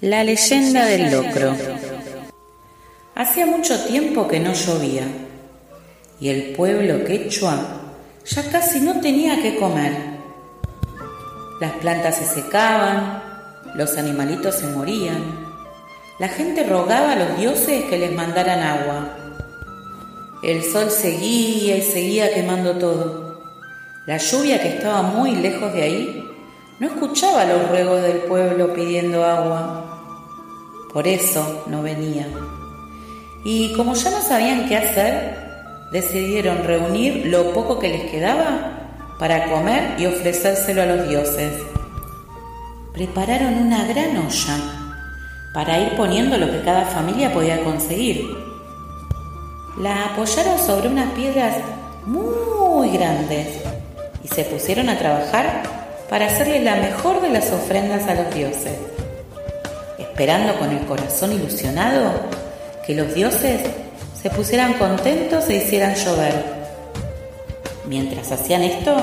La leyenda del locro. Hacía mucho tiempo que no llovía y el pueblo quechua ya casi no tenía que comer. Las plantas se secaban, los animalitos se morían, la gente rogaba a los dioses que les mandaran agua. El sol seguía y seguía quemando todo. La lluvia que estaba muy lejos de ahí no escuchaba los ruegos del pueblo pidiendo agua. Por eso no venía. Y como ya no sabían qué hacer, decidieron reunir lo poco que les quedaba para comer y ofrecérselo a los dioses. Prepararon una gran olla para ir poniendo lo que cada familia podía conseguir. La apoyaron sobre unas piedras muy grandes y se pusieron a trabajar para hacerle la mejor de las ofrendas a los dioses, esperando con el corazón ilusionado que los dioses se pusieran contentos e hicieran llover. Mientras hacían esto,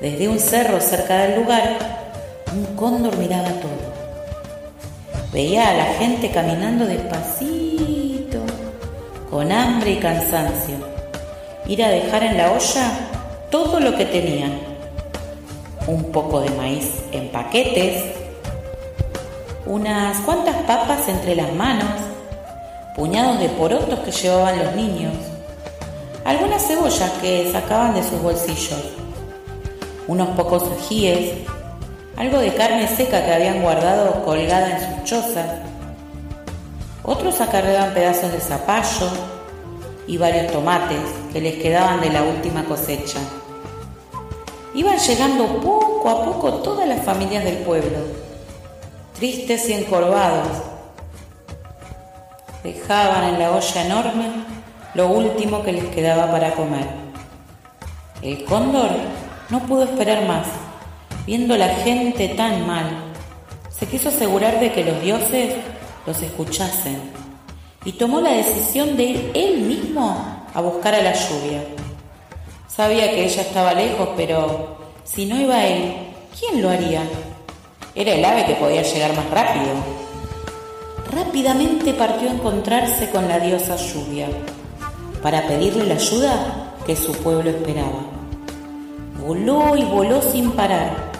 desde un cerro cerca del lugar, un cóndor miraba todo. Veía a la gente caminando despacito, con hambre y cansancio, ir a dejar en la olla todo lo que tenían un poco de maíz en paquetes, unas cuantas papas entre las manos, puñados de porotos que llevaban los niños, algunas cebollas que sacaban de sus bolsillos, unos pocos ajíes, algo de carne seca que habían guardado colgada en sus chozas. Otros acarreaban pedazos de zapallo y varios tomates que les quedaban de la última cosecha. Iban llegando poco a poco todas las familias del pueblo, tristes y encorvados. Dejaban en la olla enorme lo último que les quedaba para comer. El cóndor no pudo esperar más, viendo la gente tan mal. Se quiso asegurar de que los dioses los escuchasen y tomó la decisión de ir él mismo a buscar a la lluvia. Sabía que ella estaba lejos, pero si no iba él, ¿quién lo haría? Era el ave que podía llegar más rápido. Rápidamente partió a encontrarse con la diosa lluvia para pedirle la ayuda que su pueblo esperaba. Voló y voló sin parar,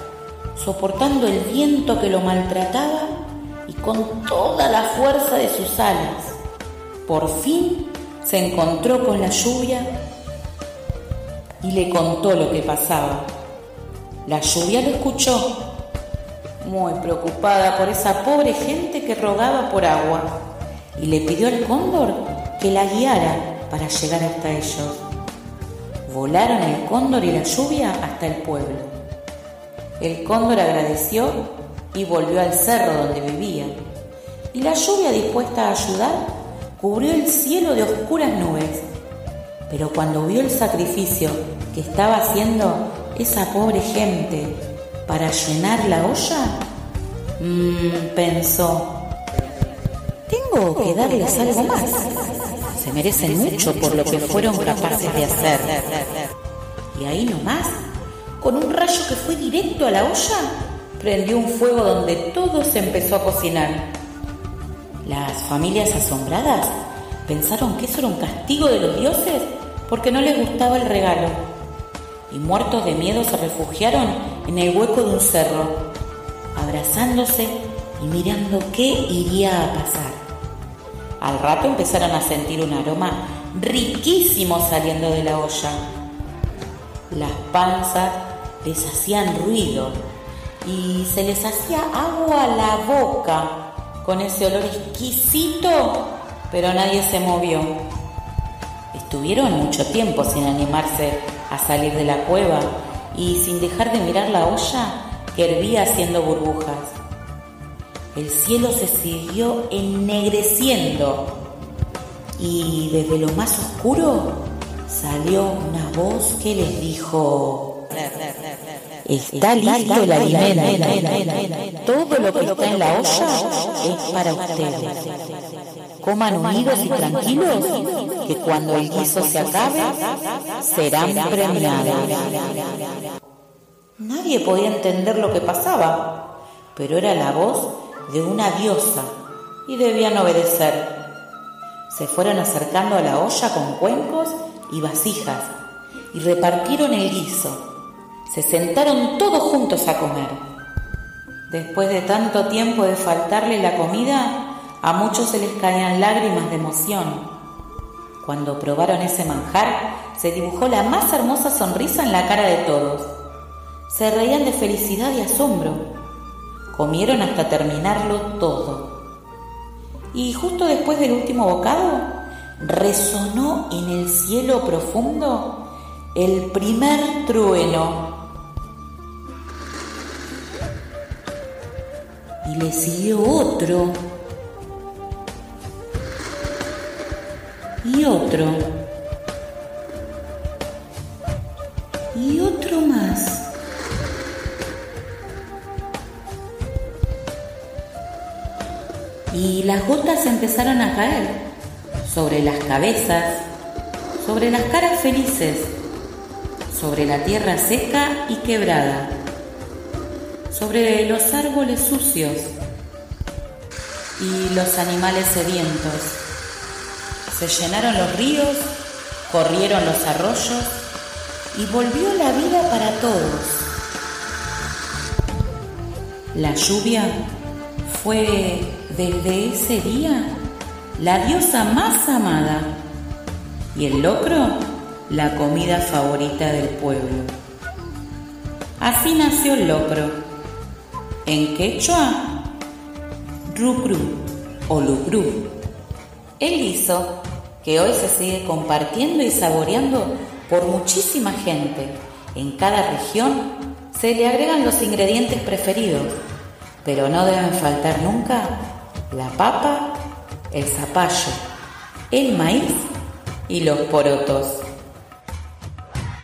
soportando el viento que lo maltrataba y con toda la fuerza de sus alas. Por fin se encontró con la lluvia y le contó lo que pasaba. La lluvia lo escuchó, muy preocupada por esa pobre gente que rogaba por agua, y le pidió al cóndor que la guiara para llegar hasta ellos. Volaron el cóndor y la lluvia hasta el pueblo. El cóndor agradeció y volvió al cerro donde vivía. Y la lluvia, dispuesta a ayudar, cubrió el cielo de oscuras nubes pero cuando vio el sacrificio que estaba haciendo esa pobre gente para llenar la olla, mmm, pensó, tengo que darles algo más. Se merecen mucho por lo que fueron capaces de hacer. Y ahí nomás, con un rayo que fue directo a la olla, prendió un fuego donde todo se empezó a cocinar. Las familias asombradas pensaron que eso era un castigo de los dioses porque no les gustaba el regalo. Y muertos de miedo se refugiaron en el hueco de un cerro, abrazándose y mirando qué iría a pasar. Al rato empezaron a sentir un aroma riquísimo saliendo de la olla. Las panzas les hacían ruido y se les hacía agua a la boca con ese olor exquisito, pero nadie se movió. Estuvieron mucho tiempo sin animarse a salir de la cueva y sin dejar de mirar la olla que hervía haciendo burbujas. El cielo se siguió ennegreciendo y desde lo más oscuro salió una voz que les dijo, está listo el alimento, todo lo que está en la olla es para ustedes coman unidos y tranquilos, que cuando el guiso se acabe, serán premiados. Nadie podía entender lo que pasaba, pero era la voz de una diosa y debían obedecer. Se fueron acercando a la olla con cuencos y vasijas y repartieron el guiso. Se sentaron todos juntos a comer. Después de tanto tiempo de faltarle la comida, a muchos se les caían lágrimas de emoción. Cuando probaron ese manjar, se dibujó la más hermosa sonrisa en la cara de todos. Se reían de felicidad y asombro. Comieron hasta terminarlo todo. Y justo después del último bocado, resonó en el cielo profundo el primer trueno. Y le siguió otro. Y otro. Y otro más. Y las gotas empezaron a caer sobre las cabezas, sobre las caras felices, sobre la tierra seca y quebrada, sobre los árboles sucios y los animales sedientos. Se llenaron los ríos, corrieron los arroyos y volvió la vida para todos. La lluvia fue desde ese día la diosa más amada y el locro la comida favorita del pueblo. Así nació el locro. En quechua, rucru o lucru. El guiso que hoy se sigue compartiendo y saboreando por muchísima gente. En cada región se le agregan los ingredientes preferidos, pero no deben faltar nunca la papa, el zapallo, el maíz y los porotos.